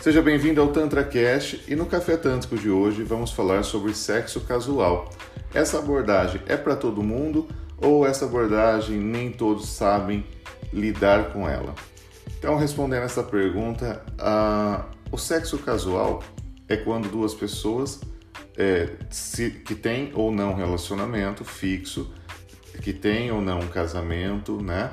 Seja bem-vindo ao Tantra Cast e no Café Tântrico de hoje vamos falar sobre sexo casual. Essa abordagem é para todo mundo ou essa abordagem nem todos sabem lidar com ela? Então, respondendo essa pergunta, o sexo casual é quando duas pessoas é, se, que têm ou não relacionamento fixo, que têm ou não um casamento, né?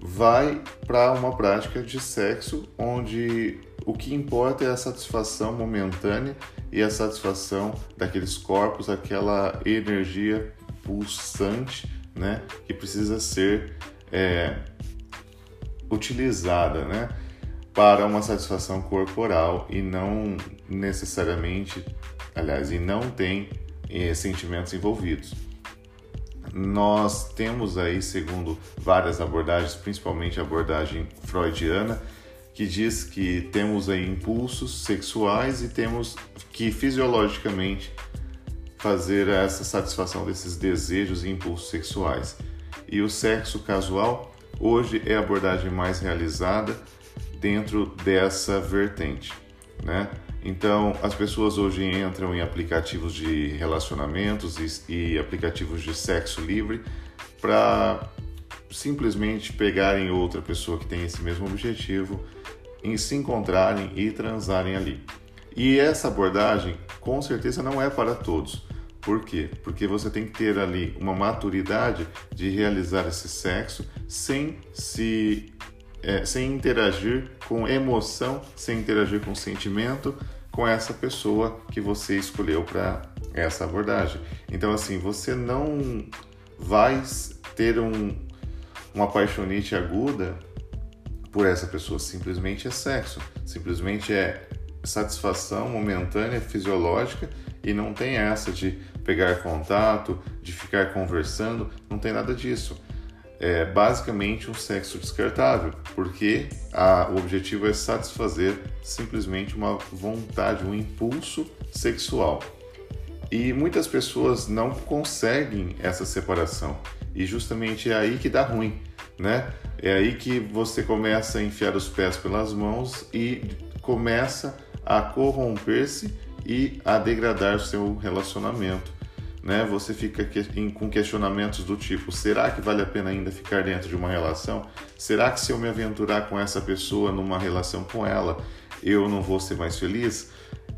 Vai para uma prática de sexo onde o que importa é a satisfação momentânea e a satisfação daqueles corpos, aquela energia pulsante, né, que precisa ser é, utilizada, né, para uma satisfação corporal e não necessariamente, aliás, e não tem é, sentimentos envolvidos nós temos aí, segundo várias abordagens, principalmente a abordagem freudiana, que diz que temos aí impulsos sexuais e temos que fisiologicamente fazer essa satisfação desses desejos e impulsos sexuais. E o sexo casual hoje é a abordagem mais realizada dentro dessa vertente, né? Então, as pessoas hoje entram em aplicativos de relacionamentos e, e aplicativos de sexo livre para simplesmente pegarem outra pessoa que tem esse mesmo objetivo em se encontrarem e transarem ali. E essa abordagem, com certeza, não é para todos. Por quê? Porque você tem que ter ali uma maturidade de realizar esse sexo sem se é, sem interagir com emoção, sem interagir com sentimento com essa pessoa que você escolheu para essa abordagem. Então, assim, você não vai ter um, uma paixonite aguda por essa pessoa, simplesmente é sexo, simplesmente é satisfação momentânea, fisiológica e não tem essa de pegar contato, de ficar conversando, não tem nada disso é basicamente um sexo descartável, porque a, o objetivo é satisfazer simplesmente uma vontade, um impulso sexual. E muitas pessoas não conseguem essa separação, e justamente é aí que dá ruim, né? É aí que você começa a enfiar os pés pelas mãos e começa a corromper-se e a degradar o seu relacionamento né, você fica com questionamentos do tipo: será que vale a pena ainda ficar dentro de uma relação? Será que se eu me aventurar com essa pessoa numa relação com ela, eu não vou ser mais feliz?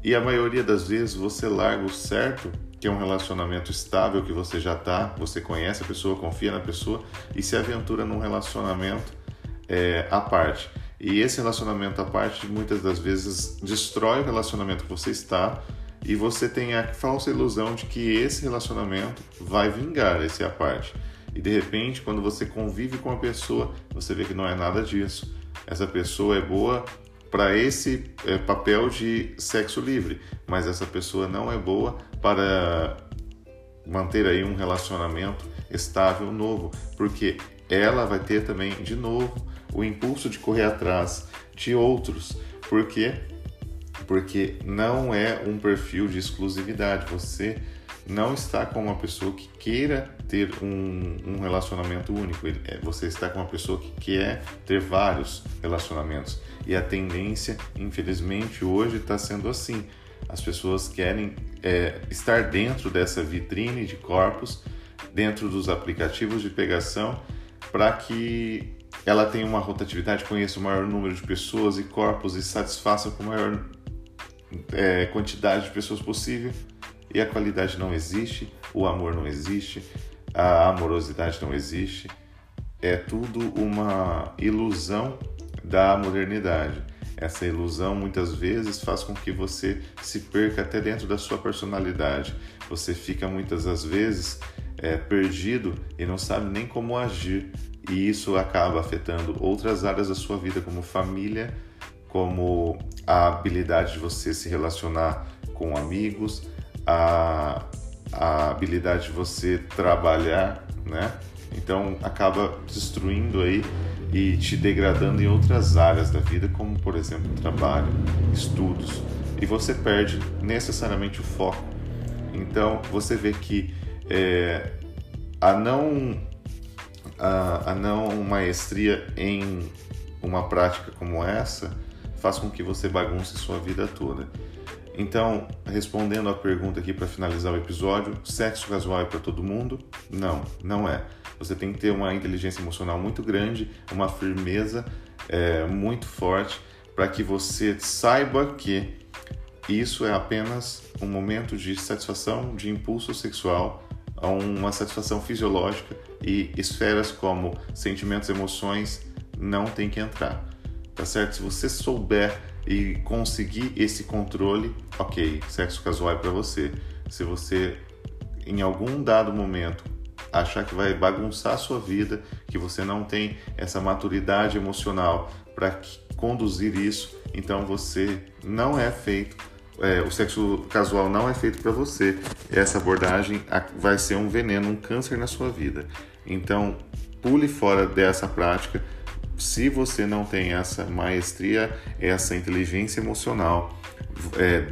E a maioria das vezes você larga o certo, que é um relacionamento estável que você já tá, você conhece a pessoa, confia na pessoa e se aventura num relacionamento é, à parte. E esse relacionamento à parte muitas das vezes destrói o relacionamento que você está e você tem a falsa ilusão de que esse relacionamento vai vingar, esse é a parte. E de repente, quando você convive com a pessoa, você vê que não é nada disso. Essa pessoa é boa para esse é, papel de sexo livre, mas essa pessoa não é boa para manter aí um relacionamento estável novo, porque ela vai ter também de novo o impulso de correr atrás de outros, porque porque não é um perfil de exclusividade. Você não está com uma pessoa que queira ter um, um relacionamento único. É, você está com uma pessoa que quer ter vários relacionamentos. E a tendência, infelizmente, hoje está sendo assim. As pessoas querem é, estar dentro dessa vitrine de corpos, dentro dos aplicativos de pegação, para que ela tenha uma rotatividade, conheça o maior número de pessoas e corpos e satisfaça com o maior é, quantidade de pessoas possível e a qualidade não existe, o amor não existe, a amorosidade não existe. É tudo uma ilusão da modernidade. Essa ilusão muitas vezes faz com que você se perca até dentro da sua personalidade. Você fica muitas das vezes é, perdido e não sabe nem como agir, e isso acaba afetando outras áreas da sua vida, como família, como a habilidade de você se relacionar com amigos, a, a habilidade de você trabalhar, né? Então acaba destruindo aí e te degradando em outras áreas da vida, como por exemplo trabalho, estudos, e você perde necessariamente o foco. Então você vê que é, a não a, a não maestria em uma prática como essa faz com que você bagunce sua vida toda. Então, respondendo a pergunta aqui para finalizar o episódio, sexo casual é para todo mundo? Não, não é. Você tem que ter uma inteligência emocional muito grande, uma firmeza é, muito forte para que você saiba que isso é apenas um momento de satisfação de impulso sexual, uma satisfação fisiológica e esferas como sentimentos, emoções não tem que entrar, tá certo? Se você souber e conseguir esse controle, ok, sexo casual é para você. Se você em algum dado momento achar que vai bagunçar a sua vida, que você não tem essa maturidade emocional para conduzir isso, então você não é feito. É, o sexo casual não é feito para você. Essa abordagem vai ser um veneno, um câncer na sua vida. Então, pule fora dessa prática se você não tem essa maestria, essa inteligência emocional, é,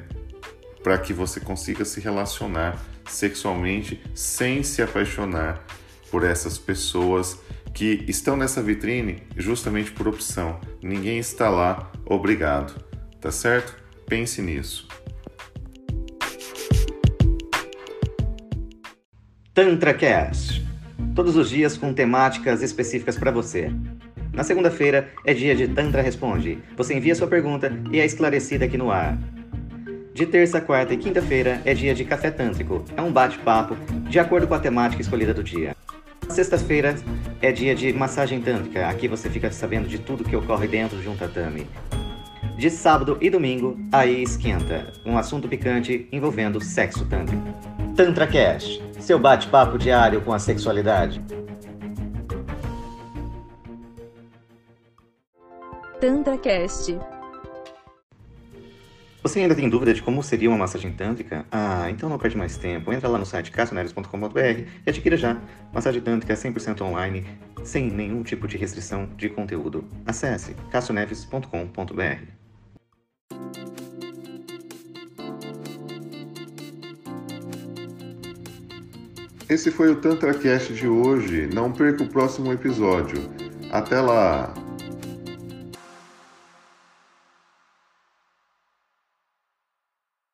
para que você consiga se relacionar sexualmente sem se apaixonar por essas pessoas que estão nessa vitrine justamente por opção. Ninguém está lá obrigado, tá certo? Pense nisso. TantraCast. Todos os dias com temáticas específicas para você. Na segunda-feira é dia de Tantra Responde. Você envia sua pergunta e é esclarecida aqui no ar. De terça, quarta e quinta-feira é dia de Café Tântrico. É um bate-papo de acordo com a temática escolhida do dia. Sexta-feira é dia de massagem tântrica. Aqui você fica sabendo de tudo que ocorre dentro de um tatame. De sábado e domingo, aí esquenta. Um assunto picante envolvendo sexo tântrico. Tantra Cash, seu bate-papo diário com a sexualidade. TantraCast. Você ainda tem dúvida de como seria uma massagem tântrica? Ah, então não perde mais tempo. Entra lá no site cassioneres.com.br e adquira já. Massagem tântrica 100% online, sem nenhum tipo de restrição de conteúdo. Acesse cassioneves.com.br. Esse foi o TantraCast de hoje. Não perca o próximo episódio. Até lá!